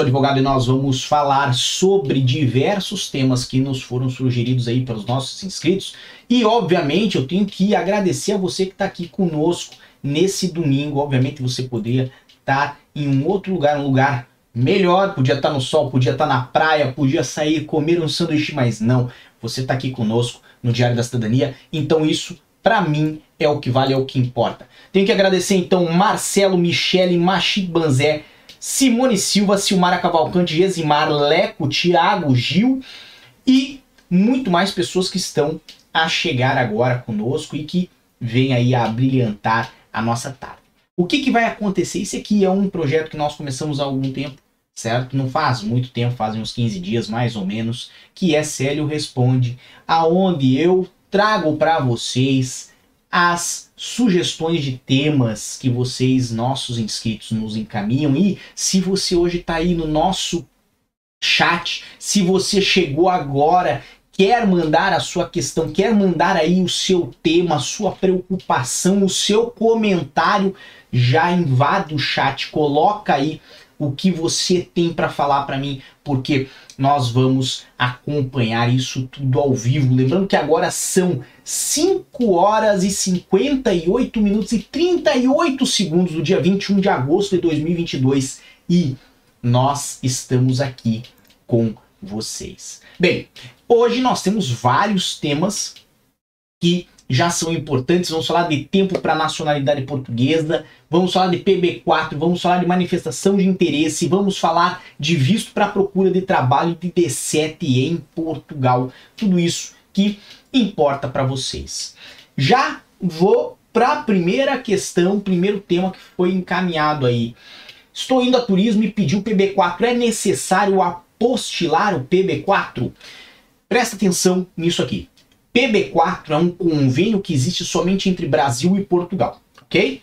sou advogado e nós vamos falar sobre diversos temas que nos foram sugeridos aí pelos nossos inscritos. E obviamente eu tenho que agradecer a você que está aqui conosco nesse domingo. Obviamente você poderia estar em um outro lugar, um lugar melhor, podia estar no sol, podia estar na praia, podia sair comer um sanduíche, mas não. Você está aqui conosco no Diário da Cidadania. Então isso para mim é o que vale, é o que importa. Tenho que agradecer então Marcelo, Michele, Machid Banzé, Simone Silva, Silmara Cavalcante, Gesimar, Leco, Thiago, Gil e muito mais pessoas que estão a chegar agora conosco e que vêm aí a brilhantar a nossa tarde. O que, que vai acontecer? Isso aqui é um projeto que nós começamos há algum tempo, certo? Não faz muito tempo, fazem uns 15 dias mais ou menos, que é Célio Responde, aonde eu trago para vocês as sugestões de temas que vocês, nossos inscritos, nos encaminham. E se você hoje está aí no nosso chat, se você chegou agora, quer mandar a sua questão, quer mandar aí o seu tema, a sua preocupação, o seu comentário, já invade o chat, coloca aí o que você tem para falar para mim, porque nós vamos acompanhar isso tudo ao vivo. Lembrando que agora são 5 horas e 58 minutos e 38 segundos do dia 21 de agosto de 2022 e nós estamos aqui com vocês. Bem, hoje nós temos vários temas que já são importantes. Vamos falar de tempo para nacionalidade portuguesa, vamos falar de PB4, vamos falar de manifestação de interesse, vamos falar de visto para procura de trabalho de D7 em Portugal. Tudo isso que importa para vocês. Já vou para a primeira questão, primeiro tema que foi encaminhado aí. Estou indo a turismo e pedi o PB4. É necessário apostilar o PB4? Presta atenção nisso aqui. PB4 é um convênio que existe somente entre Brasil e Portugal, ok?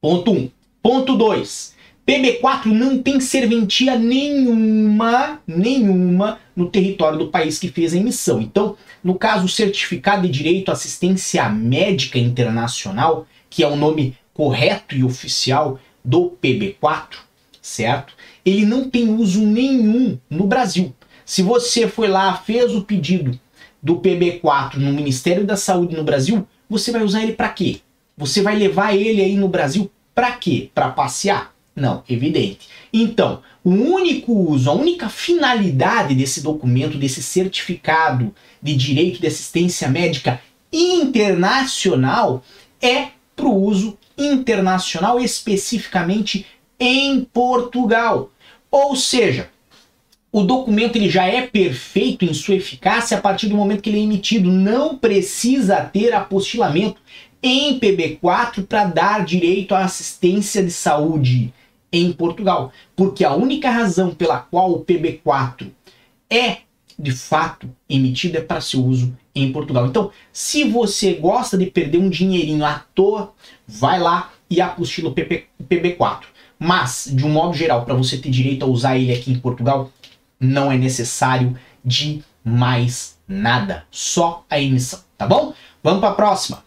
Ponto 1. Um. Ponto 2. PB4 não tem serventia nenhuma, nenhuma no território do país que fez a emissão. Então, no caso, o certificado de direito à assistência médica internacional, que é o nome correto e oficial do PB4, certo? Ele não tem uso nenhum no Brasil. Se você foi lá, fez o pedido do PB4 no Ministério da Saúde no Brasil, você vai usar ele para quê? Você vai levar ele aí no Brasil para quê? Para passear? Não, evidente. Então, o único uso, a única finalidade desse documento, desse certificado de direito de assistência médica internacional é para o uso internacional, especificamente em Portugal. Ou seja, o documento ele já é perfeito em sua eficácia a partir do momento que ele é emitido. Não precisa ter apostilamento em PB4 para dar direito à assistência de saúde em Portugal. Porque a única razão pela qual o PB4 é de fato emitido é para seu uso em Portugal. Então, se você gosta de perder um dinheirinho à toa, vai lá e apostila o PB4. Mas, de um modo geral, para você ter direito a usar ele aqui em Portugal, não é necessário de mais nada, só a emissão, tá bom? Vamos para a próxima.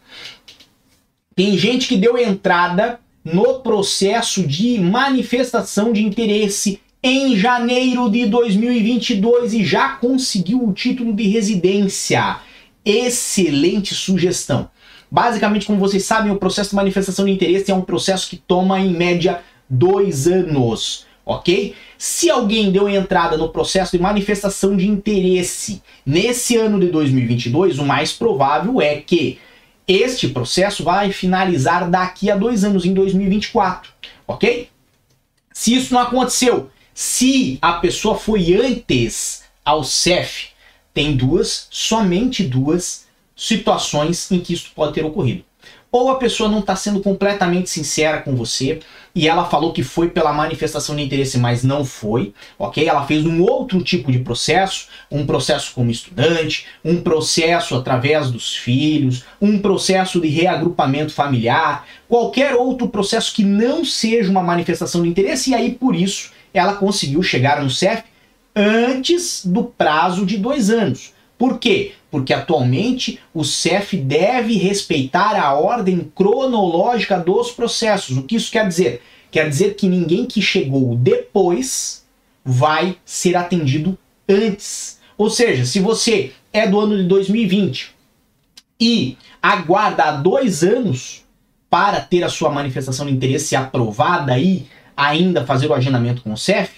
Tem gente que deu entrada no processo de manifestação de interesse em janeiro de 2022 e já conseguiu o título de residência. Excelente sugestão. Basicamente, como vocês sabem, o processo de manifestação de interesse é um processo que toma em média dois anos ok? Se alguém deu entrada no processo de manifestação de interesse nesse ano de 2022, o mais provável é que este processo vai finalizar daqui a dois anos, em 2024, ok? Se isso não aconteceu, se a pessoa foi antes ao CEF, tem duas, somente duas situações em que isso pode ter ocorrido ou a pessoa não está sendo completamente sincera com você e ela falou que foi pela manifestação de interesse, mas não foi, ok? Ela fez um outro tipo de processo, um processo como estudante, um processo através dos filhos, um processo de reagrupamento familiar, qualquer outro processo que não seja uma manifestação de interesse, e aí por isso ela conseguiu chegar no CEF antes do prazo de dois anos. Por quê? Porque atualmente o CEF deve respeitar a ordem cronológica dos processos. O que isso quer dizer? Quer dizer que ninguém que chegou depois vai ser atendido antes. Ou seja, se você é do ano de 2020 e aguarda há dois anos para ter a sua manifestação de interesse aprovada e ainda fazer o agendamento com o CEF,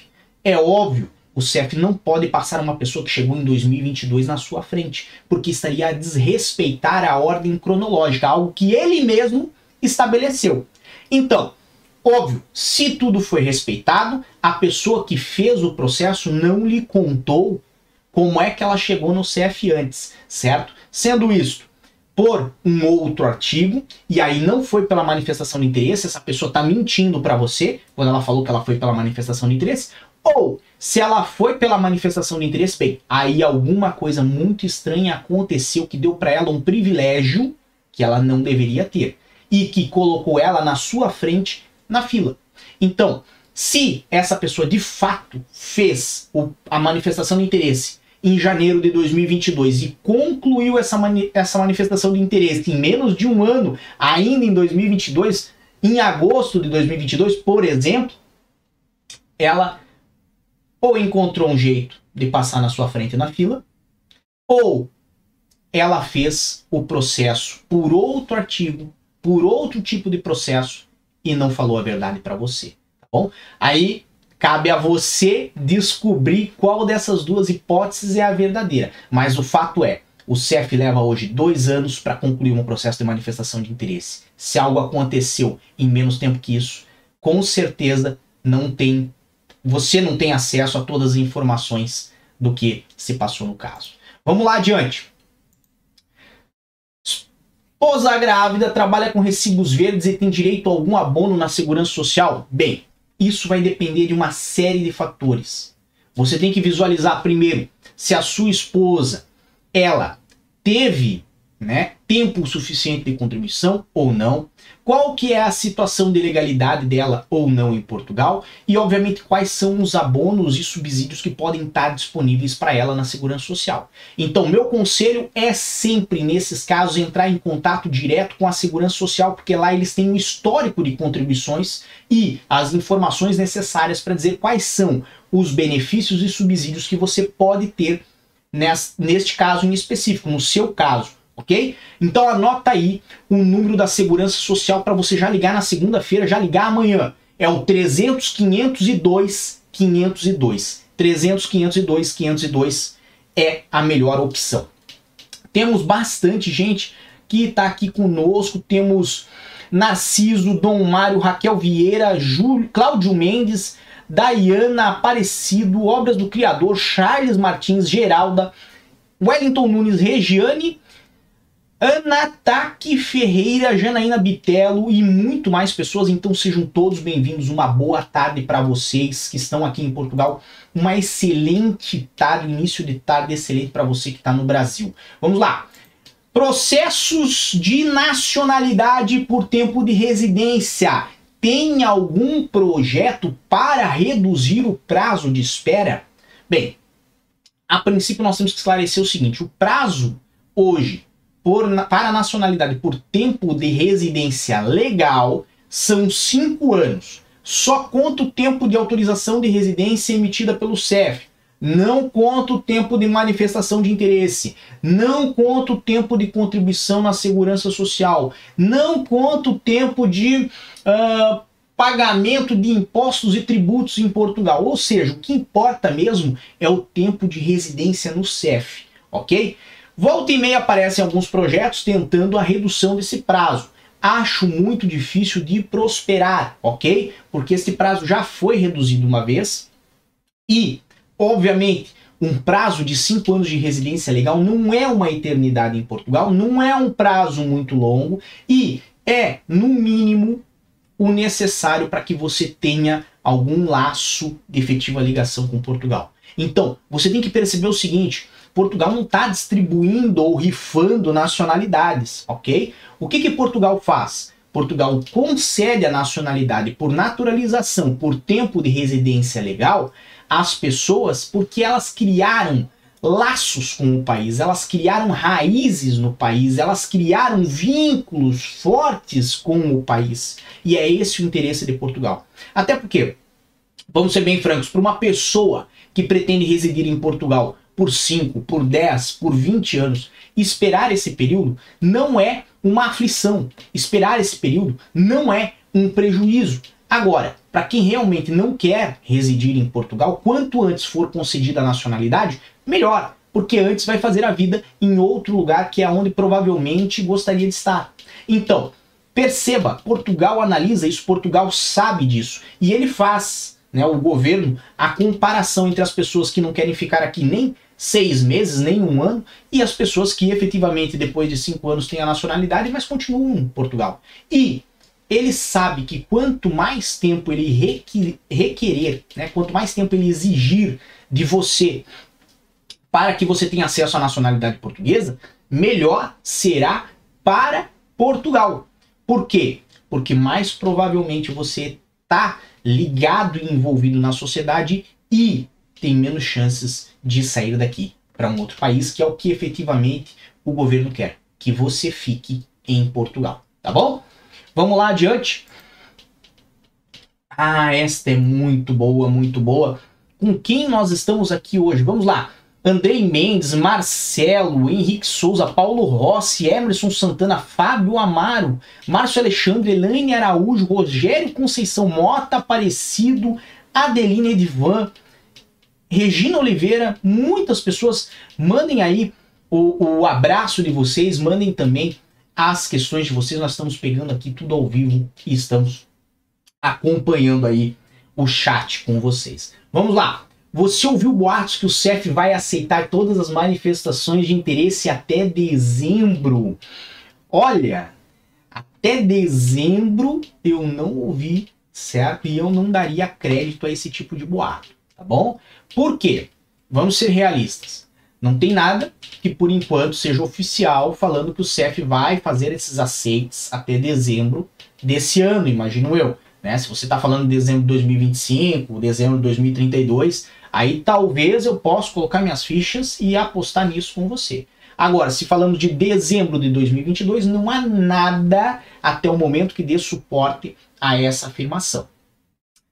é óbvio, o CEF não pode passar uma pessoa que chegou em 2022 na sua frente, porque estaria a desrespeitar a ordem cronológica, algo que ele mesmo estabeleceu. Então, óbvio, se tudo foi respeitado, a pessoa que fez o processo não lhe contou como é que ela chegou no CEF antes, certo? Sendo isto, por um outro artigo, e aí não foi pela manifestação de interesse, essa pessoa está mentindo para você quando ela falou que ela foi pela manifestação de interesse, ou se ela foi pela manifestação de interesse, bem, aí alguma coisa muito estranha aconteceu que deu para ela um privilégio que ela não deveria ter e que colocou ela na sua frente na fila. Então, se essa pessoa de fato fez o, a manifestação de interesse em janeiro de 2022 e concluiu essa, mani essa manifestação de interesse em menos de um ano, ainda em 2022, em agosto de 2022, por exemplo, ela ou encontrou um jeito de passar na sua frente na fila, ou ela fez o processo por outro artigo, por outro tipo de processo e não falou a verdade para você, tá bom? Aí Cabe a você descobrir qual dessas duas hipóteses é a verdadeira. Mas o fato é, o CEF leva hoje dois anos para concluir um processo de manifestação de interesse. Se algo aconteceu em menos tempo que isso, com certeza não tem, você não tem acesso a todas as informações do que se passou no caso. Vamos lá adiante. Esposa grávida trabalha com recibos verdes e tem direito a algum abono na segurança social? Bem, isso vai depender de uma série de fatores. Você tem que visualizar primeiro se a sua esposa ela teve né, tempo suficiente de contribuição ou não, qual que é a situação de legalidade dela ou não em Portugal? E obviamente quais são os abonos e subsídios que podem estar disponíveis para ela na segurança social. Então, meu conselho é sempre nesses casos entrar em contato direto com a segurança social, porque lá eles têm um histórico de contribuições e as informações necessárias para dizer quais são os benefícios e subsídios que você pode ter neste caso em específico, no seu caso ok? Então anota aí o número da segurança social para você já ligar na segunda-feira, já ligar amanhã. É o 300 502 502. 300 502 502 é a melhor opção. Temos bastante gente que está aqui conosco, temos Narciso, Dom Mário, Raquel Vieira, Júlio, Cláudio Mendes, Dayana Aparecido, Obras do Criador, Charles Martins, Geralda, Wellington Nunes, Regiane, Anataque Ferreira, Janaína Bitelo e muito mais pessoas. Então sejam todos bem-vindos. Uma boa tarde para vocês que estão aqui em Portugal. Uma excelente tarde, início de tarde excelente para você que está no Brasil. Vamos lá. Processos de nacionalidade por tempo de residência. Tem algum projeto para reduzir o prazo de espera? Bem, a princípio nós temos que esclarecer o seguinte: o prazo hoje por, para a nacionalidade por tempo de residência legal são cinco anos. Só conta o tempo de autorização de residência emitida pelo CEF. Não conta o tempo de manifestação de interesse. Não conta o tempo de contribuição na segurança social. Não conta o tempo de uh, pagamento de impostos e tributos em Portugal. Ou seja, o que importa mesmo é o tempo de residência no CEF. Ok? Volta e meia aparecem alguns projetos tentando a redução desse prazo. Acho muito difícil de prosperar, ok? Porque esse prazo já foi reduzido uma vez e, obviamente, um prazo de cinco anos de residência legal não é uma eternidade em Portugal, não é um prazo muito longo e é, no mínimo, o necessário para que você tenha algum laço de efetiva ligação com Portugal. Então, você tem que perceber o seguinte: Portugal não está distribuindo ou rifando nacionalidades, ok? O que, que Portugal faz? Portugal concede a nacionalidade por naturalização, por tempo de residência legal, às pessoas porque elas criaram laços com o país, elas criaram raízes no país, elas criaram vínculos fortes com o país. E é esse o interesse de Portugal. Até porque vamos ser bem francos, para uma pessoa que pretende residir em Portugal por 5, por 10, por 20 anos, esperar esse período não é uma aflição. Esperar esse período não é um prejuízo. Agora, para quem realmente não quer residir em Portugal, quanto antes for concedida a nacionalidade, melhor, porque antes vai fazer a vida em outro lugar que é onde provavelmente gostaria de estar. Então, perceba, Portugal analisa isso, Portugal sabe disso e ele faz, né, o governo, a comparação entre as pessoas que não querem ficar aqui nem seis meses, nem um ano, e as pessoas que efetivamente depois de cinco anos têm a nacionalidade, mas continuam em Portugal. E ele sabe que quanto mais tempo ele requerer, né, quanto mais tempo ele exigir de você para que você tenha acesso à nacionalidade portuguesa, melhor será para Portugal. Por quê? Porque mais provavelmente você está ligado e envolvido na sociedade e tem menos chances de sair daqui para um outro país, que é o que efetivamente o governo quer, que você fique em Portugal, tá bom? Vamos lá adiante. Ah, esta é muito boa, muito boa. Com quem nós estamos aqui hoje? Vamos lá. Andrei Mendes, Marcelo, Henrique Souza, Paulo Rossi, Emerson Santana, Fábio Amaro, Márcio Alexandre, Elaine Araújo, Rogério Conceição Mota, Aparecido, Adelina Edvan, Regina Oliveira, muitas pessoas, mandem aí o, o abraço de vocês, mandem também as questões de vocês. Nós estamos pegando aqui tudo ao vivo e estamos acompanhando aí o chat com vocês. Vamos lá. Você ouviu boatos que o CEF vai aceitar todas as manifestações de interesse até dezembro? Olha, até dezembro eu não ouvi, certo? E eu não daria crédito a esse tipo de boato, tá bom? Por quê? Vamos ser realistas. Não tem nada que por enquanto seja oficial falando que o CEF vai fazer esses aceites até dezembro desse ano, imagino eu. Né? Se você está falando de dezembro de 2025, dezembro de 2032, aí talvez eu possa colocar minhas fichas e apostar nisso com você. Agora, se falando de dezembro de 2022, não há nada até o momento que dê suporte a essa afirmação.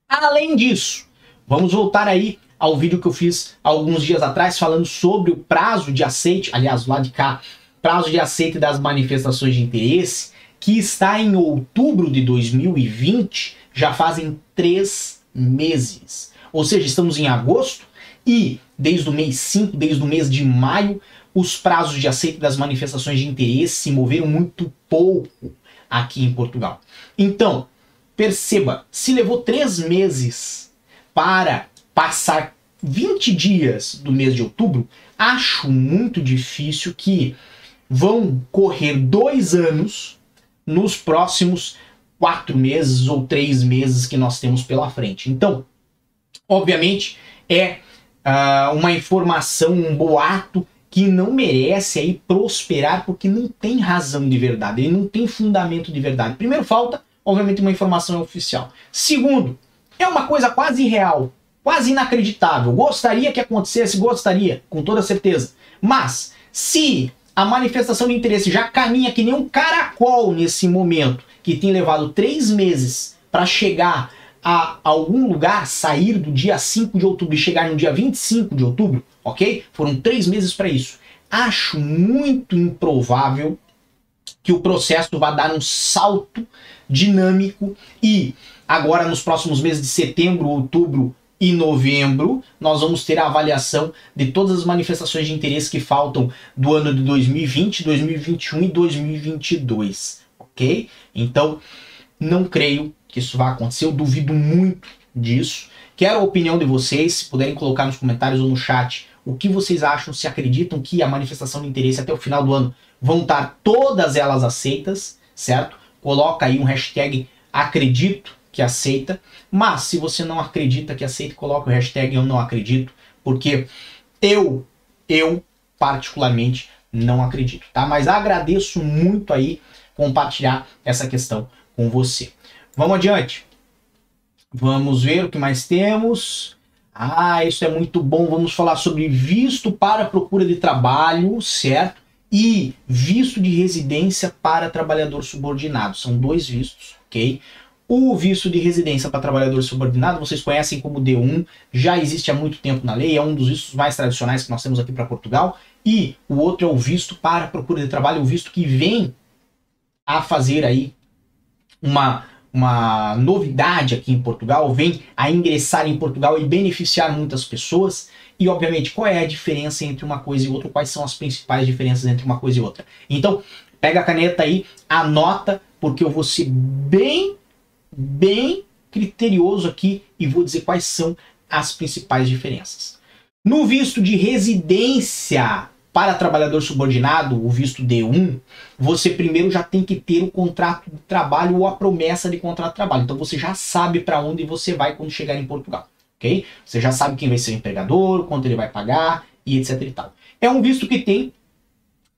Além disso, vamos voltar aí ao vídeo que eu fiz alguns dias atrás falando sobre o prazo de aceite, aliás, lá de cá, prazo de aceite das manifestações de interesse, que está em outubro de 2020, já fazem três meses. Ou seja, estamos em agosto e desde o mês 5, desde o mês de maio, os prazos de aceite das manifestações de interesse se moveram muito pouco aqui em Portugal. Então, perceba, se levou três meses para passar 20 dias do mês de outubro, acho muito difícil que vão correr dois anos nos próximos quatro meses ou três meses que nós temos pela frente. Então, obviamente, é uh, uma informação, um boato que não merece aí prosperar porque não tem razão de verdade, ele não tem fundamento de verdade. Primeiro, falta, obviamente, uma informação oficial. Segundo, é uma coisa quase irreal quase inacreditável. Gostaria que acontecesse, gostaria, com toda certeza. Mas, se a manifestação de interesse já caminha que nem um caracol nesse momento, que tem levado três meses para chegar a algum lugar, sair do dia 5 de outubro e chegar no dia 25 de outubro, ok? Foram três meses para isso. Acho muito improvável que o processo vá dar um salto dinâmico e agora nos próximos meses de setembro, outubro, e novembro, nós vamos ter a avaliação de todas as manifestações de interesse que faltam do ano de 2020, 2021 e 2022, ok? Então, não creio que isso vá acontecer, eu duvido muito disso. Quero a opinião de vocês, se puderem colocar nos comentários ou no chat o que vocês acham, se acreditam que a manifestação de interesse até o final do ano vão estar todas elas aceitas, certo? Coloca aí um hashtag acredito que aceita. Mas se você não acredita que aceita, coloca o hashtag eu não acredito, porque eu, eu particularmente não acredito, tá? Mas agradeço muito aí compartilhar essa questão com você. Vamos adiante. Vamos ver o que mais temos. Ah, isso é muito bom. Vamos falar sobre visto para procura de trabalho, certo? E visto de residência para trabalhador subordinado. São dois vistos, ok? O visto de residência para trabalhador subordinado, vocês conhecem como D1, já existe há muito tempo na lei, é um dos vistos mais tradicionais que nós temos aqui para Portugal. E o outro é o visto para procura de trabalho, o visto que vem a fazer aí uma, uma novidade aqui em Portugal, vem a ingressar em Portugal e beneficiar muitas pessoas. E, obviamente, qual é a diferença entre uma coisa e outra? Quais são as principais diferenças entre uma coisa e outra? Então, pega a caneta aí, anota, porque eu vou ser bem, bem criterioso aqui e vou dizer quais são as principais diferenças. No visto de residência para trabalhador subordinado, o visto D1, você primeiro já tem que ter o contrato de trabalho ou a promessa de contrato de trabalho. Então você já sabe para onde você vai quando chegar em Portugal, ok? Você já sabe quem vai ser o empregador, quanto ele vai pagar e etc e tal. É um visto que tem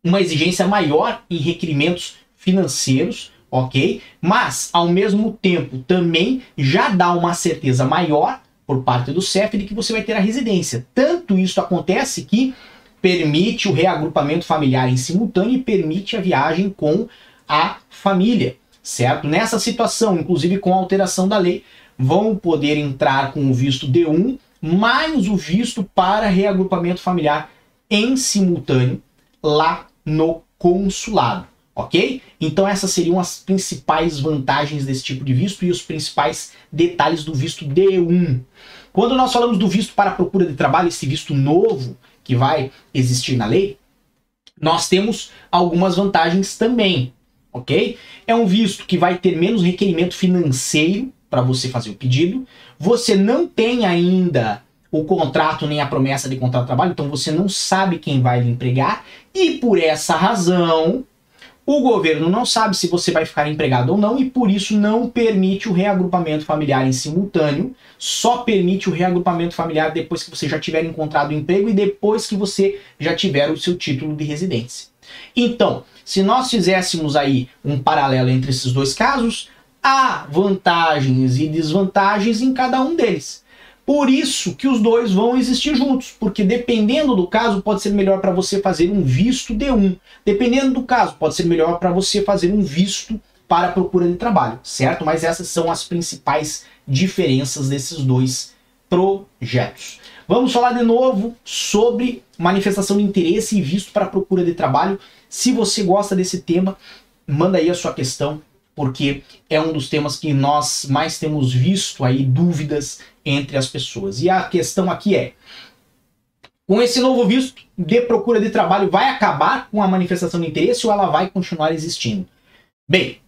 uma exigência maior em requerimentos financeiros, ok? Mas, ao mesmo tempo, também já dá uma certeza maior por parte do CEF de que você vai ter a residência. Tanto isso acontece que permite o reagrupamento familiar em simultâneo e permite a viagem com a família, certo? Nessa situação, inclusive com a alteração da lei, vão poder entrar com o visto D1 mais o visto para reagrupamento familiar em simultâneo lá no consulado, ok? Então essas seriam as principais vantagens desse tipo de visto e os principais detalhes do visto D1. Quando nós falamos do visto para procura de trabalho, esse visto novo, que vai existir na lei, nós temos algumas vantagens também, ok? É um visto que vai ter menos requerimento financeiro para você fazer o pedido. Você não tem ainda o contrato nem a promessa de contrato de trabalho, então você não sabe quem vai lhe empregar e por essa razão o governo não sabe se você vai ficar empregado ou não e por isso não permite o reagrupamento familiar em simultâneo, só permite o reagrupamento familiar depois que você já tiver encontrado emprego e depois que você já tiver o seu título de residência. Então, se nós fizéssemos aí um paralelo entre esses dois casos, há vantagens e desvantagens em cada um deles. Por isso que os dois vão existir juntos, porque dependendo do caso, pode ser melhor para você fazer um visto D1. Dependendo do caso, pode ser melhor para você fazer um visto para a procura de trabalho, certo? Mas essas são as principais diferenças desses dois projetos. Vamos falar de novo sobre manifestação de interesse e visto para procura de trabalho. Se você gosta desse tema, manda aí a sua questão porque é um dos temas que nós mais temos visto aí dúvidas entre as pessoas. E a questão aqui é: com esse novo visto de procura de trabalho, vai acabar com a manifestação de interesse ou ela vai continuar existindo? Bem,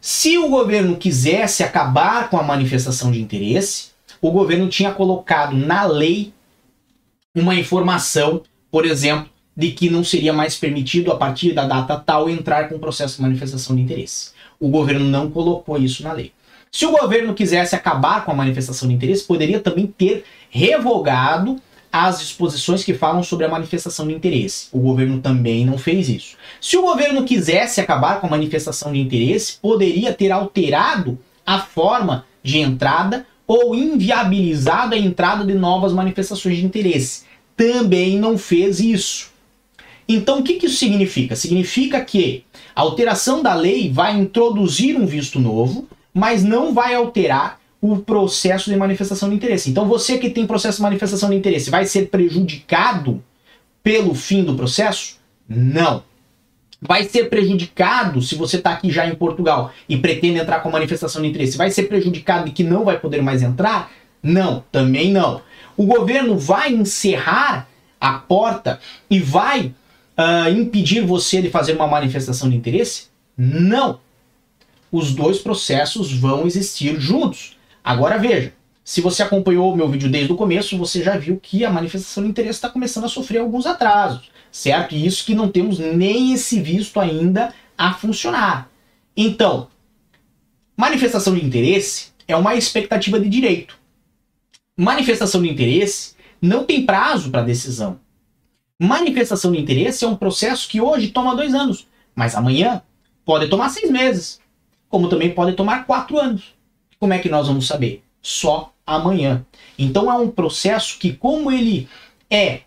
se o governo quisesse acabar com a manifestação de interesse, o governo tinha colocado na lei uma informação, por exemplo, de que não seria mais permitido a partir da data tal entrar com processo de manifestação de interesse. O governo não colocou isso na lei. Se o governo quisesse acabar com a manifestação de interesse, poderia também ter revogado as disposições que falam sobre a manifestação de interesse. O governo também não fez isso. Se o governo quisesse acabar com a manifestação de interesse, poderia ter alterado a forma de entrada ou inviabilizado a entrada de novas manifestações de interesse. Também não fez isso. Então, o que, que isso significa? Significa que a alteração da lei vai introduzir um visto novo, mas não vai alterar o processo de manifestação de interesse. Então, você que tem processo de manifestação de interesse vai ser prejudicado pelo fim do processo? Não. Vai ser prejudicado se você está aqui já em Portugal e pretende entrar com manifestação de interesse? Vai ser prejudicado e que não vai poder mais entrar? Não, também não. O governo vai encerrar a porta e vai uh, impedir você de fazer uma manifestação de interesse? Não. Os dois processos vão existir juntos. Agora veja, se você acompanhou o meu vídeo desde o começo, você já viu que a manifestação de interesse está começando a sofrer alguns atrasos, certo? E isso que não temos nem esse visto ainda a funcionar. Então, manifestação de interesse é uma expectativa de direito. Manifestação de interesse não tem prazo para decisão. Manifestação de interesse é um processo que hoje toma dois anos, mas amanhã pode tomar seis meses, como também pode tomar quatro anos. Como é que nós vamos saber? Só amanhã. Então é um processo que, como ele é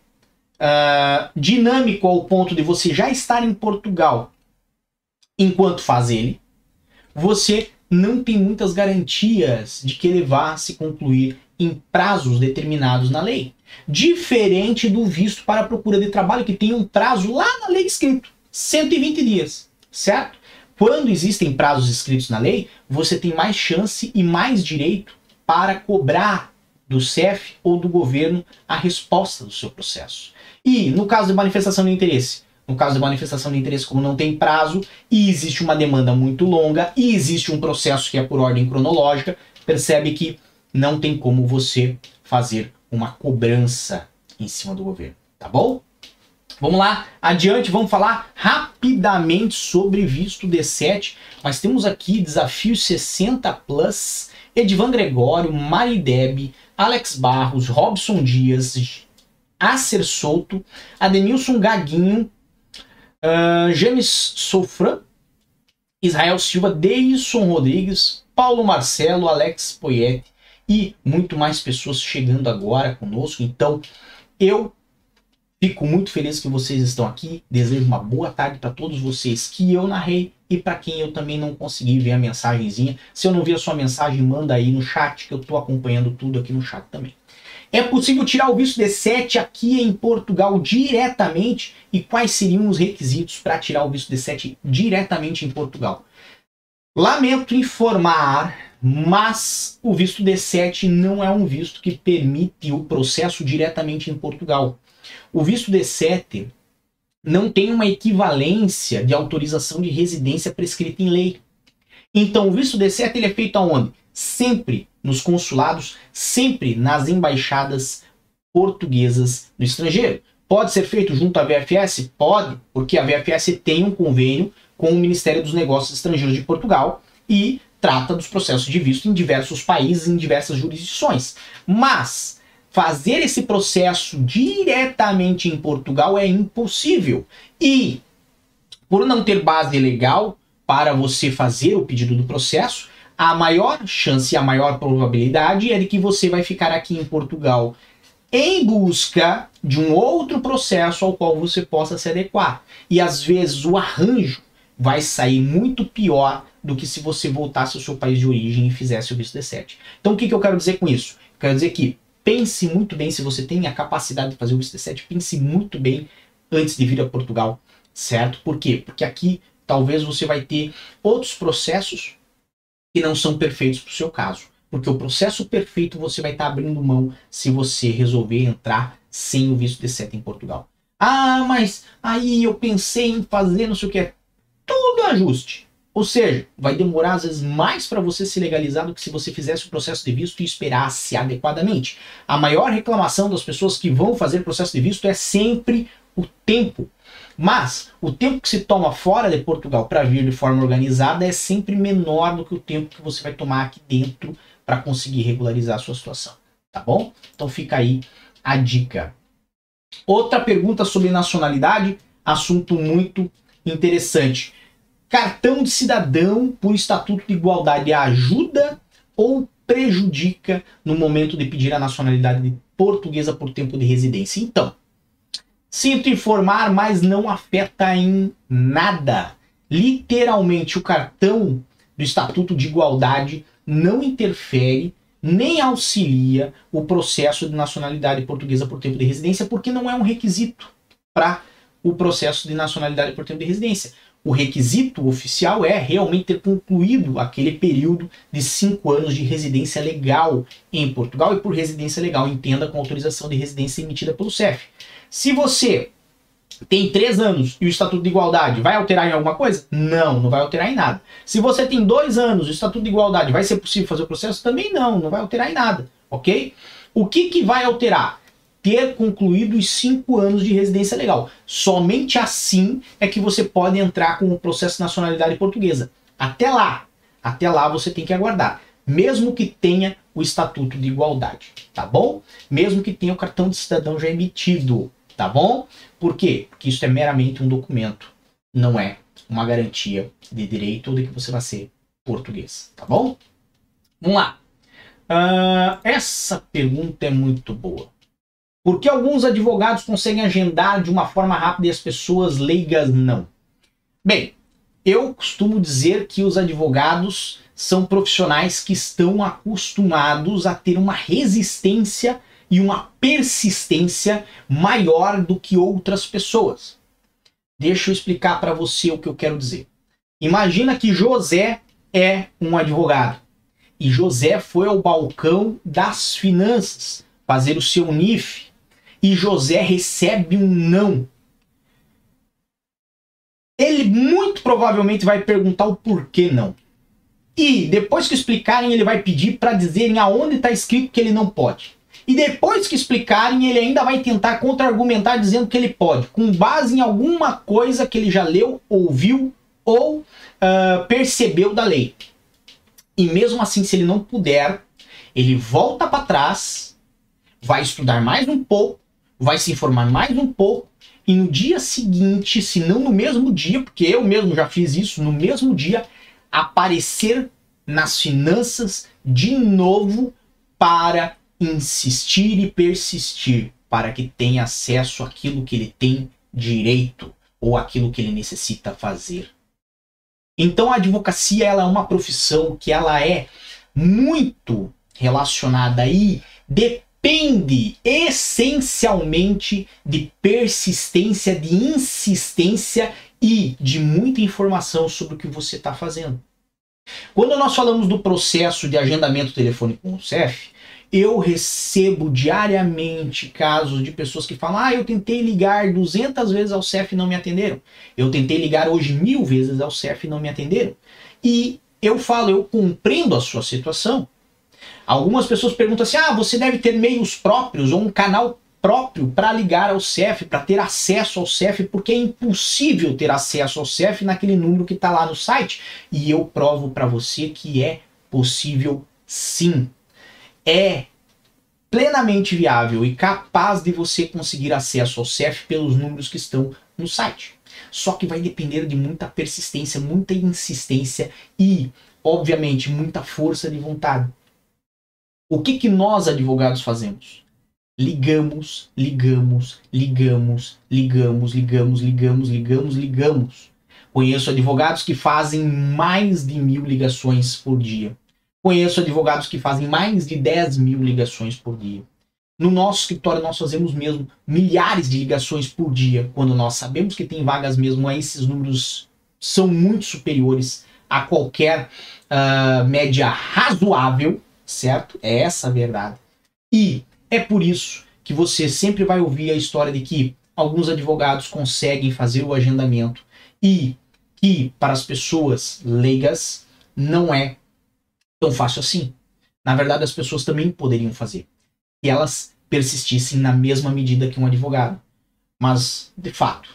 uh, dinâmico ao ponto de você já estar em Portugal enquanto faz ele, você não tem muitas garantias de que ele vá se concluir em prazos determinados na lei. Diferente do visto para procura de trabalho, que tem um prazo lá na lei escrito, 120 dias, certo? Quando existem prazos escritos na lei, você tem mais chance e mais direito para cobrar do CEF ou do governo a resposta do seu processo. E no caso de manifestação de interesse, no caso de manifestação de interesse, como não tem prazo e existe uma demanda muito longa e existe um processo que é por ordem cronológica, percebe que não tem como você fazer uma cobrança em cima do governo, tá bom? Vamos lá, adiante, vamos falar rapidamente sobre visto D7, mas temos aqui desafio 60 plus, Edvan Gregório, Marideb, Alex Barros, Robson Dias, Acer Souto, Ademilson Gaguinho, uh, James Sofran, Israel Silva, Deison Rodrigues, Paulo Marcelo, Alex Poiete e muito mais pessoas chegando agora conosco. Então, eu fico muito feliz que vocês estão aqui. Desejo uma boa tarde para todos vocês que eu narrei e para quem eu também não consegui ver a mensagenzinha. Se eu não vi a sua mensagem, manda aí no chat que eu estou acompanhando tudo aqui no chat também. É possível tirar o visto D7 aqui em Portugal diretamente? E quais seriam os requisitos para tirar o visto D7 diretamente em Portugal? Lamento informar, mas o visto D7 não é um visto que permite o processo diretamente em Portugal. O visto D7 não tem uma equivalência de autorização de residência prescrita em lei. Então, o visto D7 ele é feito aonde? Sempre nos consulados, sempre nas embaixadas portuguesas no estrangeiro. Pode ser feito junto à VFS? Pode, porque a VFS tem um convênio com o Ministério dos Negócios Estrangeiros de Portugal e trata dos processos de visto em diversos países, em diversas jurisdições. Mas fazer esse processo diretamente em Portugal é impossível. E por não ter base legal para você fazer o pedido do processo, a maior chance a maior probabilidade é de que você vai ficar aqui em Portugal em busca de um outro processo ao qual você possa se adequar. E às vezes o arranjo vai sair muito pior do que se você voltasse ao seu país de origem e fizesse o visto D7. Então o que, que eu quero dizer com isso? Quero dizer que pense muito bem, se você tem a capacidade de fazer o visto D7, pense muito bem antes de vir a Portugal, certo? Por quê? Porque aqui talvez você vai ter outros processos que não são perfeitos para o seu caso. Porque o processo perfeito você vai estar tá abrindo mão se você resolver entrar sem o visto D7 em Portugal. Ah, mas aí eu pensei em fazer não sei o que. Tudo ajuste. Ou seja, vai demorar às vezes mais para você se legalizar do que se você fizesse o processo de visto e esperasse adequadamente. A maior reclamação das pessoas que vão fazer processo de visto é sempre o tempo. Mas o tempo que se toma fora de Portugal para vir de forma organizada é sempre menor do que o tempo que você vai tomar aqui dentro para conseguir regularizar a sua situação. Tá bom? Então fica aí a dica. Outra pergunta sobre nacionalidade, assunto muito interessante. Cartão de cidadão por estatuto de igualdade ajuda ou prejudica no momento de pedir a nacionalidade portuguesa por tempo de residência? Então, sinto informar, mas não afeta em nada. Literalmente, o cartão do estatuto de igualdade não interfere nem auxilia o processo de nacionalidade portuguesa por tempo de residência, porque não é um requisito para o processo de nacionalidade por tempo de residência o requisito oficial é realmente ter concluído aquele período de cinco anos de residência legal em Portugal e por residência legal entenda com autorização de residência emitida pelo CEF. Se você tem três anos e o Estatuto de Igualdade vai alterar em alguma coisa? Não, não vai alterar em nada. Se você tem dois anos e o Estatuto de Igualdade vai ser possível fazer o processo? Também não, não vai alterar em nada, ok? O que, que vai alterar? Ter concluído os cinco anos de residência legal. Somente assim é que você pode entrar com o processo de nacionalidade portuguesa. Até lá, até lá você tem que aguardar, mesmo que tenha o estatuto de igualdade, tá bom? Mesmo que tenha o cartão de cidadão já emitido, tá bom? Por quê? Porque isso é meramente um documento, não é uma garantia de direito ou de que você vai ser português, tá bom? Vamos lá. Uh, essa pergunta é muito boa. Por que alguns advogados conseguem agendar de uma forma rápida e as pessoas leigas não? Bem, eu costumo dizer que os advogados são profissionais que estão acostumados a ter uma resistência e uma persistência maior do que outras pessoas. Deixa eu explicar para você o que eu quero dizer. Imagina que José é um advogado e José foi ao balcão das finanças fazer o seu NIF e José recebe um não. Ele muito provavelmente vai perguntar o porquê não. E depois que explicarem, ele vai pedir para dizerem aonde está escrito que ele não pode. E depois que explicarem, ele ainda vai tentar contra-argumentar dizendo que ele pode, com base em alguma coisa que ele já leu, ouviu ou uh, percebeu da lei. E mesmo assim, se ele não puder, ele volta para trás, vai estudar mais um pouco, vai se informar mais um pouco, e no dia seguinte, se não no mesmo dia, porque eu mesmo já fiz isso, no mesmo dia, aparecer nas finanças de novo para insistir e persistir para que tenha acesso àquilo que ele tem direito ou aquilo que ele necessita fazer. Então a advocacia ela é uma profissão que ela é muito relacionada e depende essencialmente de persistência, de insistência e de muita informação sobre o que você está fazendo. Quando nós falamos do processo de agendamento telefônico com o CEF, eu recebo diariamente casos de pessoas que falam: Ah, eu tentei ligar 200 vezes ao CEF e não me atenderam. Eu tentei ligar hoje mil vezes ao CEF e não me atenderam. E eu falo: Eu compreendo a sua situação. Algumas pessoas perguntam assim: Ah, você deve ter meios próprios ou um canal próprio para ligar ao CEF, para ter acesso ao CEF, porque é impossível ter acesso ao CEF naquele número que está lá no site. E eu provo para você que é possível sim é plenamente viável e capaz de você conseguir acesso ao CEF pelos números que estão no site. Só que vai depender de muita persistência, muita insistência e, obviamente, muita força de vontade. O que, que nós advogados fazemos? Ligamos, ligamos, ligamos, ligamos, ligamos, ligamos, ligamos, ligamos. Conheço advogados que fazem mais de mil ligações por dia. Conheço advogados que fazem mais de 10 mil ligações por dia. No nosso escritório, nós fazemos mesmo milhares de ligações por dia, quando nós sabemos que tem vagas mesmo, esses números são muito superiores a qualquer uh, média razoável, certo? É essa a verdade. E é por isso que você sempre vai ouvir a história de que alguns advogados conseguem fazer o agendamento e que para as pessoas leigas não é tão fácil assim. Na verdade, as pessoas também poderiam fazer. E elas persistissem na mesma medida que um advogado. Mas, de fato,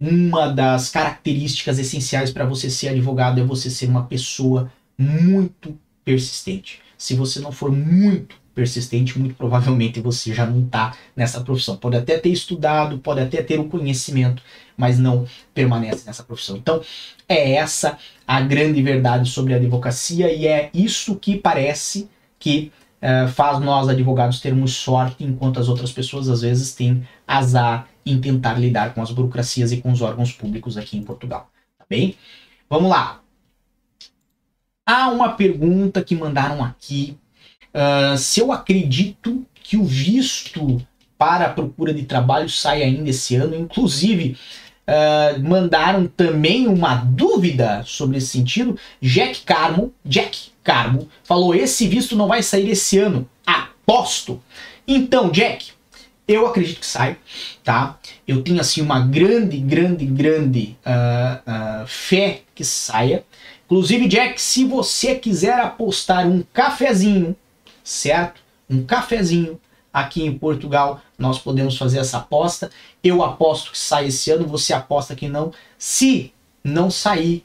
uma das características essenciais para você ser advogado é você ser uma pessoa muito persistente. Se você não for muito persistente, muito provavelmente você já não está nessa profissão. Pode até ter estudado, pode até ter o conhecimento, mas não permanece nessa profissão. Então, é essa a grande verdade sobre a advocacia e é isso que parece que uh, faz nós advogados termos sorte, enquanto as outras pessoas às vezes têm azar em tentar lidar com as burocracias e com os órgãos públicos aqui em Portugal. Tá bem? Vamos lá. Há uma pergunta que mandaram aqui Uh, se eu acredito que o visto para a procura de trabalho sai ainda esse ano, inclusive uh, mandaram também uma dúvida sobre esse sentido. Jack Carmo, Jack Carmo, falou: esse visto não vai sair esse ano, aposto. Então, Jack, eu acredito que sai, tá? Eu tenho assim uma grande, grande, grande uh, fé que saia. Inclusive, Jack, se você quiser apostar um cafezinho certo? Um cafezinho aqui em Portugal, nós podemos fazer essa aposta. Eu aposto que sai esse ano, você aposta que não. Se não sair,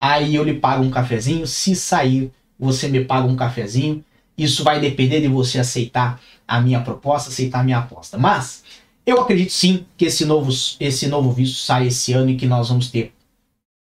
aí eu lhe pago um cafezinho. Se sair, você me paga um cafezinho. Isso vai depender de você aceitar a minha proposta, aceitar a minha aposta. Mas eu acredito sim que esse novo, esse novo visto sai esse ano e que nós vamos ter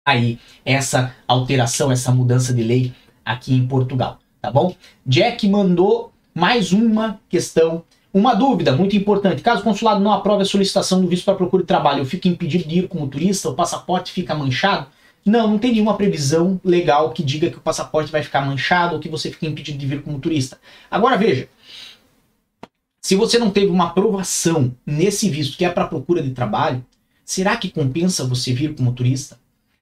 aí essa alteração, essa mudança de lei aqui em Portugal tá bom? Jack mandou mais uma questão, uma dúvida muito importante. Caso o consulado não aprove a solicitação do visto para procura de trabalho, eu fico impedido de ir como turista, o passaporte fica manchado? Não, não tem nenhuma previsão legal que diga que o passaporte vai ficar manchado ou que você fica impedido de vir como turista. Agora veja, se você não teve uma aprovação nesse visto que é para procura de trabalho, será que compensa você vir como turista?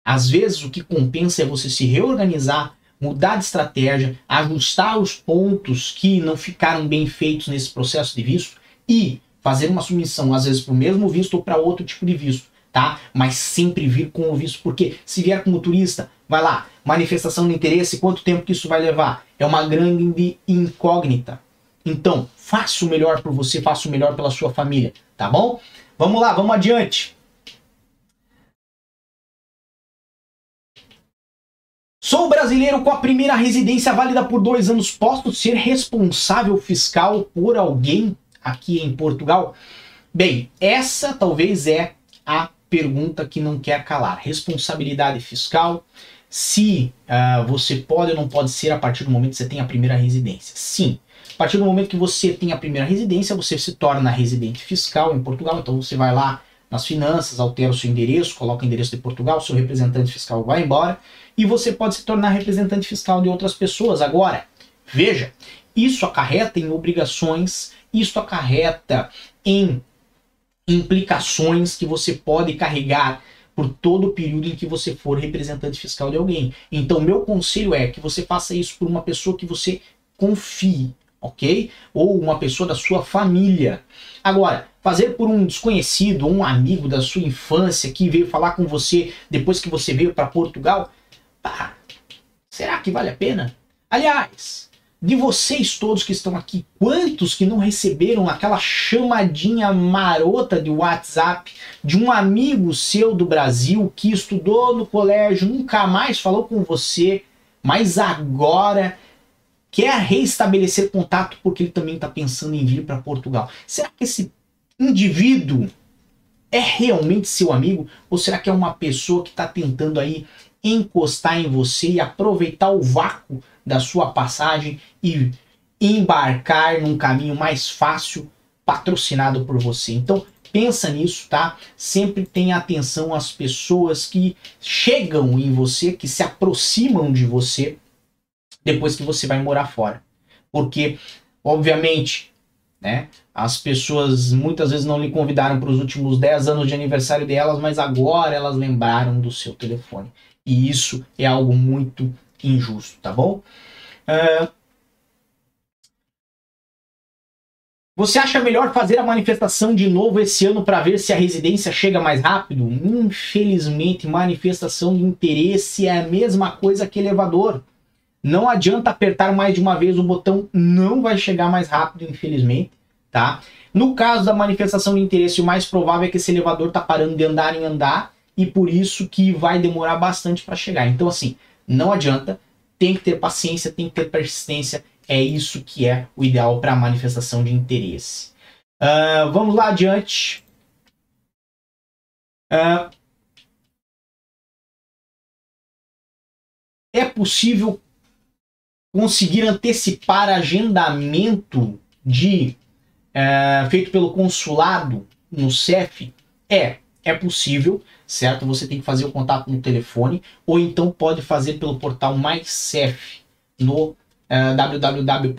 Às vezes o que compensa é você se reorganizar, mudar de estratégia, ajustar os pontos que não ficaram bem feitos nesse processo de visto e fazer uma submissão, às vezes, para o mesmo visto ou para outro tipo de visto, tá? Mas sempre vir com o visto, porque se vier como turista, vai lá, manifestação de interesse, quanto tempo que isso vai levar? É uma grande incógnita. Então, faça o melhor por você, faça o melhor pela sua família, tá bom? Vamos lá, vamos adiante. Sou brasileiro com a primeira residência válida por dois anos. Posso ser responsável fiscal por alguém aqui em Portugal? Bem, essa talvez é a pergunta que não quer calar. Responsabilidade fiscal. Se uh, você pode ou não pode ser a partir do momento que você tem a primeira residência. Sim. A partir do momento que você tem a primeira residência, você se torna residente fiscal em Portugal. Então você vai lá nas finanças, altera o seu endereço, coloca o endereço de Portugal, seu representante fiscal vai embora e você pode se tornar representante fiscal de outras pessoas. Agora, veja, isso acarreta em obrigações, isso acarreta em implicações que você pode carregar por todo o período em que você for representante fiscal de alguém. Então, meu conselho é que você faça isso por uma pessoa que você confie, ok? Ou uma pessoa da sua família. Agora, fazer por um desconhecido, um amigo da sua infância que veio falar com você depois que você veio para Portugal, pá, será que vale a pena? Aliás, de vocês todos que estão aqui, quantos que não receberam aquela chamadinha marota de WhatsApp de um amigo seu do Brasil que estudou no colégio, nunca mais falou com você, mas agora quer reestabelecer contato porque ele também está pensando em vir para Portugal. Será que esse indivíduo é realmente seu amigo ou será que é uma pessoa que está tentando aí encostar em você e aproveitar o vácuo da sua passagem e embarcar num caminho mais fácil patrocinado por você? Então pensa nisso, tá? Sempre tenha atenção às pessoas que chegam em você, que se aproximam de você depois que você vai morar fora. Porque, obviamente, né, as pessoas muitas vezes não lhe convidaram para os últimos 10 anos de aniversário delas, mas agora elas lembraram do seu telefone. E isso é algo muito injusto, tá bom? Uh, Você acha melhor fazer a manifestação de novo esse ano para ver se a residência chega mais rápido? Infelizmente, manifestação de interesse é a mesma coisa que elevador. Não adianta apertar mais de uma vez o botão, não vai chegar mais rápido, infelizmente, tá? No caso da manifestação de interesse, o mais provável é que esse elevador tá parando de andar em andar e por isso que vai demorar bastante para chegar. Então, assim, não adianta, tem que ter paciência, tem que ter persistência, é isso que é o ideal para a manifestação de interesse. Uh, vamos lá adiante. Uh, é possível conseguir antecipar agendamento de é, feito pelo consulado no CEF? É, é possível, certo? Você tem que fazer o contato no telefone ou então pode fazer pelo portal Mais CEF no é, www.cef.pt.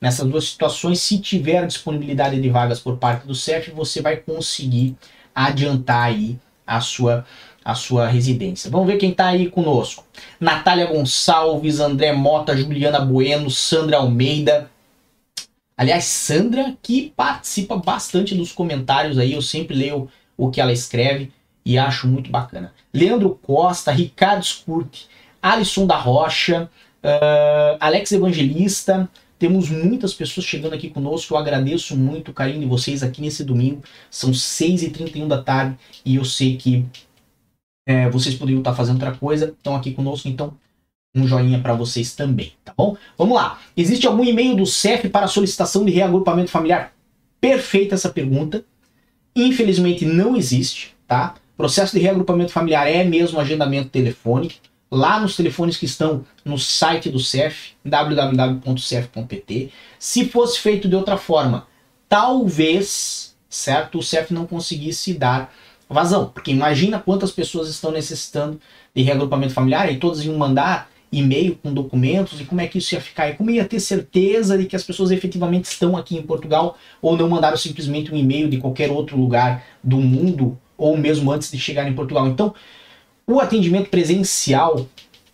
Nessas duas situações, se tiver disponibilidade de vagas por parte do CEF, você vai conseguir adiantar aí a sua a sua residência. Vamos ver quem está aí conosco. Natália Gonçalves, André Mota, Juliana Bueno, Sandra Almeida. Aliás, Sandra que participa bastante dos comentários aí, eu sempre leio o que ela escreve e acho muito bacana. Leandro Costa, Ricardo Scurt, Alisson da Rocha, uh, Alex Evangelista, temos muitas pessoas chegando aqui conosco. Eu agradeço muito o carinho de vocês aqui nesse domingo. São 6h31 da tarde e eu sei que é, vocês poderiam estar fazendo outra coisa, estão aqui conosco, então um joinha para vocês também, tá bom? Vamos lá. Existe algum e-mail do CEF para solicitação de reagrupamento familiar? Perfeita essa pergunta. Infelizmente não existe, tá? Processo de reagrupamento familiar é mesmo agendamento telefônico. Lá nos telefones que estão no site do CEF, www.cef.pt. Se fosse feito de outra forma, talvez, certo, o CEF não conseguisse dar vazão. Porque imagina quantas pessoas estão necessitando de reagrupamento familiar e todas iam mandar e-mail com documentos e como é que isso ia ficar e como ia ter certeza de que as pessoas efetivamente estão aqui em Portugal ou não mandaram simplesmente um e-mail de qualquer outro lugar do mundo ou mesmo antes de chegar em Portugal. Então, o atendimento presencial,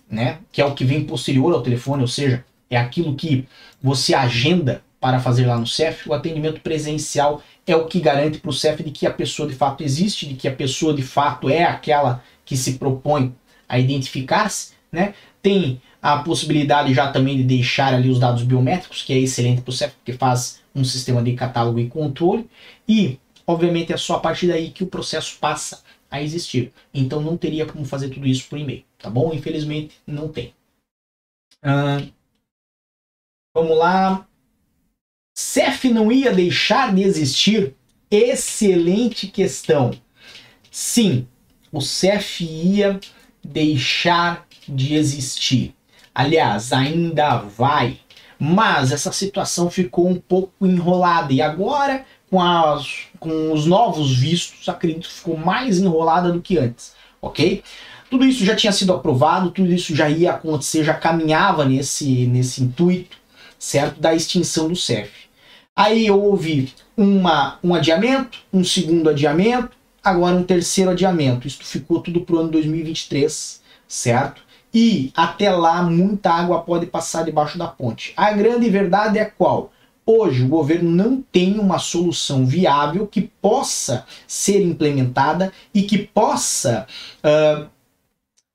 né, que é o que vem posterior ao telefone, ou seja, é aquilo que você agenda para fazer lá no CEF, o atendimento presencial é o que garante para o CEF de que a pessoa de fato existe, de que a pessoa de fato é aquela que se propõe a identificar-se, né? Tem a possibilidade já também de deixar ali os dados biométricos, que é excelente para o CEF, porque faz um sistema de catálogo e controle, e obviamente é só a partir daí que o processo passa a existir. Então não teria como fazer tudo isso por e-mail, tá bom? Infelizmente não tem. Uh, vamos lá. CEF não ia deixar de existir? Excelente questão. Sim, o CEF ia deixar de existir. Aliás, ainda vai. Mas essa situação ficou um pouco enrolada. E agora, com, as, com os novos vistos, acredito que ficou mais enrolada do que antes. Ok? Tudo isso já tinha sido aprovado, tudo isso já ia acontecer, já caminhava nesse, nesse intuito, certo? Da extinção do CEF. Aí houve uma, um adiamento, um segundo adiamento, agora um terceiro adiamento. Isso ficou tudo para o ano 2023, certo? E até lá muita água pode passar debaixo da ponte. A grande verdade é qual? Hoje o governo não tem uma solução viável que possa ser implementada e que possa uh,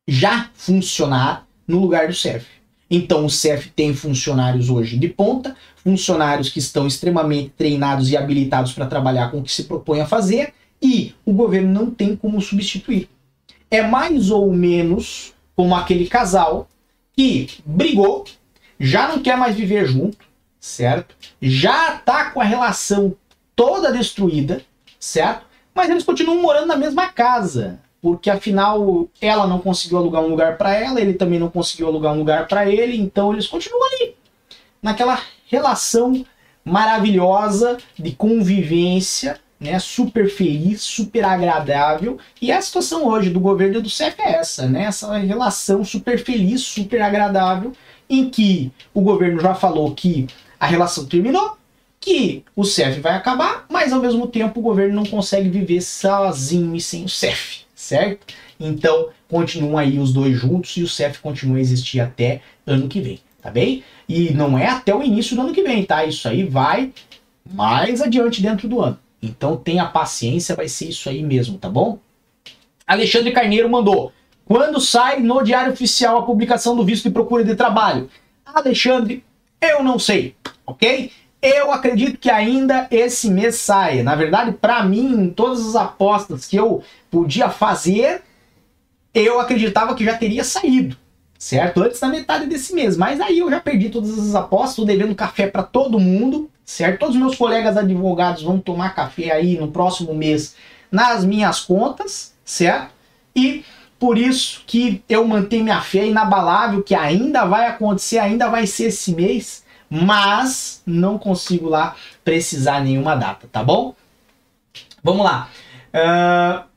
já funcionar no lugar do CEF. Então o CEF tem funcionários hoje de ponta, funcionários que estão extremamente treinados e habilitados para trabalhar com o que se propõe a fazer, e o governo não tem como substituir. É mais ou menos como aquele casal que brigou, já não quer mais viver junto, certo? Já tá com a relação toda destruída, certo? Mas eles continuam morando na mesma casa, porque afinal ela não conseguiu alugar um lugar para ela, ele também não conseguiu alugar um lugar para ele, então eles continuam ali naquela relação maravilhosa de convivência, né, super feliz, super agradável. E a situação hoje do governo e do CEF é essa, né, essa relação super feliz, super agradável, em que o governo já falou que a relação terminou, que o CEF vai acabar, mas ao mesmo tempo o governo não consegue viver sozinho e sem o CEF, certo? Então continuam aí os dois juntos e o CEF continua a existir até ano que vem tá bem? E não é até o início do ano que vem, tá? Isso aí vai mais adiante dentro do ano. Então tenha paciência, vai ser isso aí mesmo, tá bom? Alexandre Carneiro mandou. Quando sai no Diário Oficial a publicação do visto de procura de trabalho? Alexandre, eu não sei, ok? Eu acredito que ainda esse mês saia. Na verdade, para mim, todas as apostas que eu podia fazer, eu acreditava que já teria saído certo? Antes da metade desse mês. Mas aí eu já perdi todas as apostas, tô devendo café para todo mundo, certo? Todos os meus colegas advogados vão tomar café aí no próximo mês nas minhas contas, certo? E por isso que eu mantenho minha fé inabalável que ainda vai acontecer, ainda vai ser esse mês, mas não consigo lá precisar nenhuma data, tá bom? Vamos lá. Uh,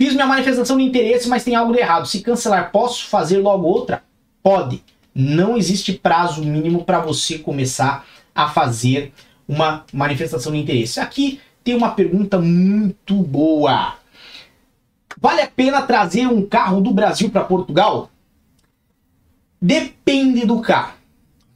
Fiz minha manifestação de interesse, mas tem algo de errado. Se cancelar, posso fazer logo outra? Pode. Não existe prazo mínimo para você começar a fazer uma manifestação de interesse. Aqui tem uma pergunta muito boa. Vale a pena trazer um carro do Brasil para Portugal? Depende do carro,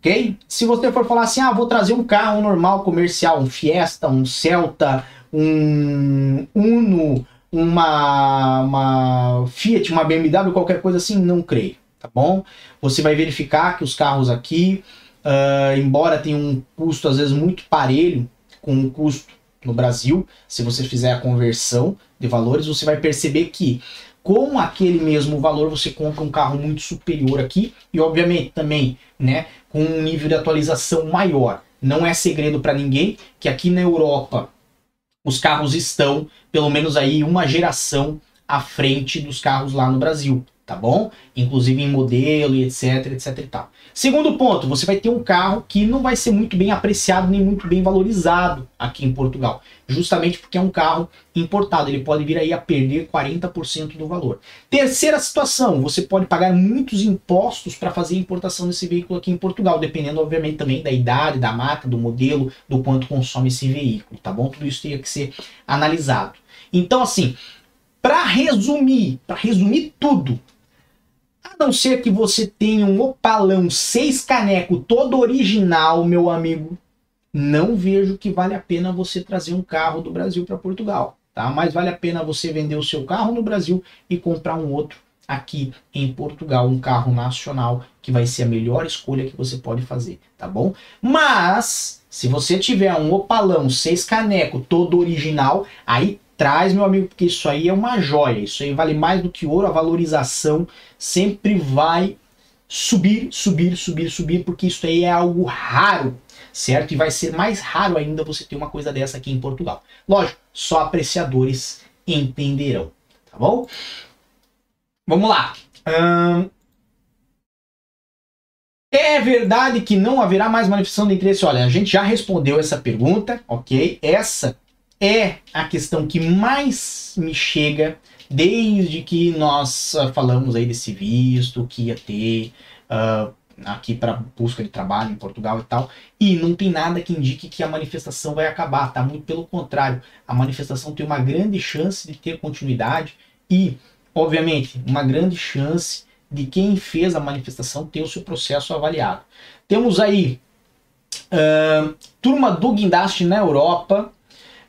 ok? Se você for falar assim, ah, vou trazer um carro normal comercial, um Fiesta, um Celta, um Uno, uma, uma Fiat, uma BMW, qualquer coisa assim, não creio, tá bom? Você vai verificar que os carros aqui, uh, embora tenham um custo às vezes muito parelho com o custo no Brasil, se você fizer a conversão de valores, você vai perceber que com aquele mesmo valor você compra um carro muito superior aqui e obviamente também, né, com um nível de atualização maior. Não é segredo para ninguém que aqui na Europa os carros estão, pelo menos aí, uma geração à frente dos carros lá no Brasil. Tá bom? Inclusive em modelo e etc, etc e tal. Segundo ponto, você vai ter um carro que não vai ser muito bem apreciado nem muito bem valorizado aqui em Portugal, justamente porque é um carro importado, ele pode vir aí a perder 40% do valor. Terceira situação, você pode pagar muitos impostos para fazer a importação desse veículo aqui em Portugal, dependendo obviamente também da idade, da marca, do modelo, do quanto consome esse veículo, tá bom? Tudo isso teria que ser analisado. Então assim, para resumir, para resumir tudo, não ser que você tenha um opalão seis caneco todo original, meu amigo, não vejo que vale a pena você trazer um carro do Brasil para Portugal, tá? Mas vale a pena você vender o seu carro no Brasil e comprar um outro aqui em Portugal, um carro nacional que vai ser a melhor escolha que você pode fazer, tá bom? Mas se você tiver um opalão seis caneco todo original, aí traz, meu amigo, porque isso aí é uma joia. Isso aí vale mais do que ouro. A valorização sempre vai subir, subir, subir, subir, porque isso aí é algo raro, certo? E vai ser mais raro ainda você ter uma coisa dessa aqui em Portugal. Lógico, só apreciadores entenderão, tá bom? Vamos lá. Hum... É verdade que não haverá mais manifestação de interesse? Olha, a gente já respondeu essa pergunta, ok? Essa é a questão que mais me chega desde que nós uh, falamos aí desse visto que ia ter uh, aqui para busca de trabalho em Portugal e tal, e não tem nada que indique que a manifestação vai acabar, tá? Muito pelo contrário, a manifestação tem uma grande chance de ter continuidade e, obviamente, uma grande chance de quem fez a manifestação ter o seu processo avaliado. Temos aí uh, turma do guindaste na Europa,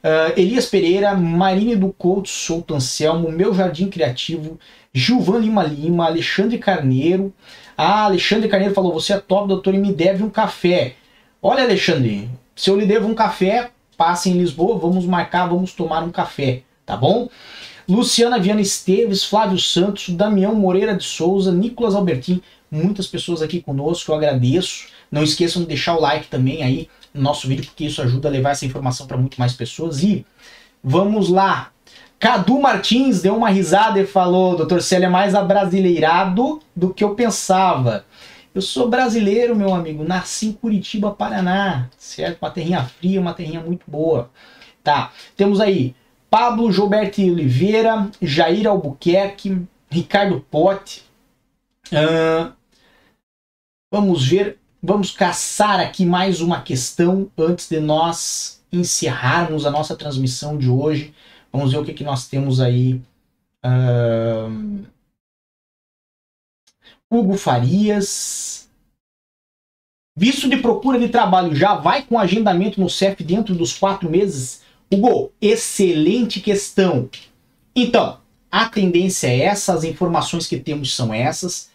Uh, Elias Pereira, Marine do Couto Souto Anselmo, Meu Jardim Criativo, Gilvan Lima Lima, Alexandre Carneiro. Ah, Alexandre Carneiro falou: Você é top, doutor, e me deve um café. Olha, Alexandre, se eu lhe devo um café, passe em Lisboa, vamos marcar, vamos tomar um café, tá bom? Luciana Viana Esteves, Flávio Santos, Damião Moreira de Souza, Nicolas Albertin, muitas pessoas aqui conosco, eu agradeço. Não esqueçam de deixar o like também aí no nosso vídeo, porque isso ajuda a levar essa informação para muito mais pessoas. E vamos lá. Cadu Martins deu uma risada e falou: Doutor Célio é mais abrasileirado do que eu pensava. Eu sou brasileiro, meu amigo. Nasci em Curitiba, Paraná. Certo? Uma terrinha fria, uma terrinha muito boa. Tá. Temos aí Pablo Gilberto Oliveira, Jair Albuquerque, Ricardo Pote. Uh, vamos ver Vamos caçar aqui mais uma questão antes de nós encerrarmos a nossa transmissão de hoje. Vamos ver o que, que nós temos aí. Uh... Hugo Farias. Visto de procura de trabalho já vai com agendamento no CEF dentro dos quatro meses? Hugo, excelente questão. Então, a tendência é essa, as informações que temos são essas.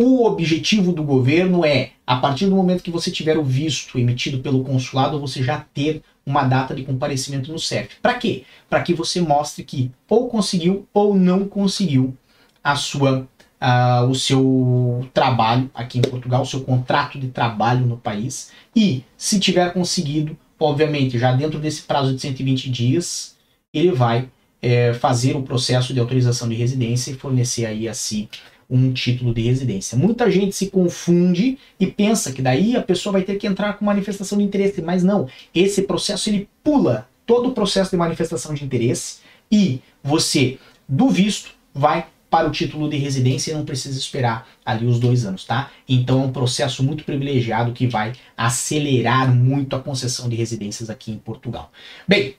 O objetivo do governo é, a partir do momento que você tiver o visto emitido pelo consulado, você já ter uma data de comparecimento no CEF. Para quê? Para que você mostre que ou conseguiu ou não conseguiu a sua, uh, o seu trabalho aqui em Portugal, o seu contrato de trabalho no país. E se tiver conseguido, obviamente, já dentro desse prazo de 120 dias, ele vai é, fazer o processo de autorização de residência e fornecer aí a si um título de residência. Muita gente se confunde e pensa que daí a pessoa vai ter que entrar com manifestação de interesse, mas não. Esse processo ele pula todo o processo de manifestação de interesse e você, do visto, vai para o título de residência e não precisa esperar ali os dois anos, tá? Então é um processo muito privilegiado que vai acelerar muito a concessão de residências aqui em Portugal. Bem,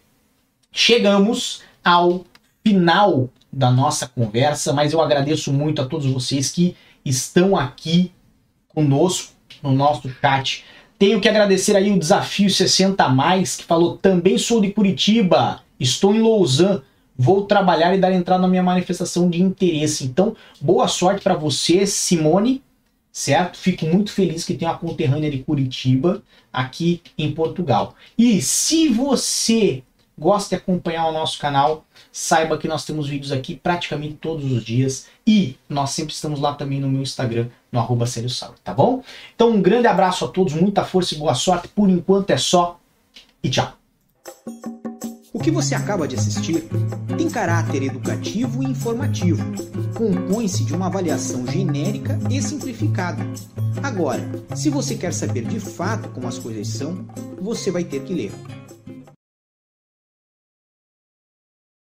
chegamos ao final da nossa conversa, mas eu agradeço muito a todos vocês que estão aqui conosco no nosso chat. Tenho que agradecer aí o Desafio 60 Mais, que falou: também sou de Curitiba, estou em Lausanne, vou trabalhar e dar entrada na minha manifestação de interesse. Então, boa sorte para você, Simone, certo? Fico muito feliz que tenha uma conterrânea de Curitiba aqui em Portugal. E se você gosta de acompanhar o nosso canal, saiba que nós temos vídeos aqui praticamente todos os dias e nós sempre estamos lá também no meu Instagram, no arroba tá bom? Então um grande abraço a todos, muita força e boa sorte. Por enquanto é só e tchau. O que você acaba de assistir tem caráter educativo e informativo. Compõe-se de uma avaliação genérica e simplificada. Agora, se você quer saber de fato como as coisas são, você vai ter que ler.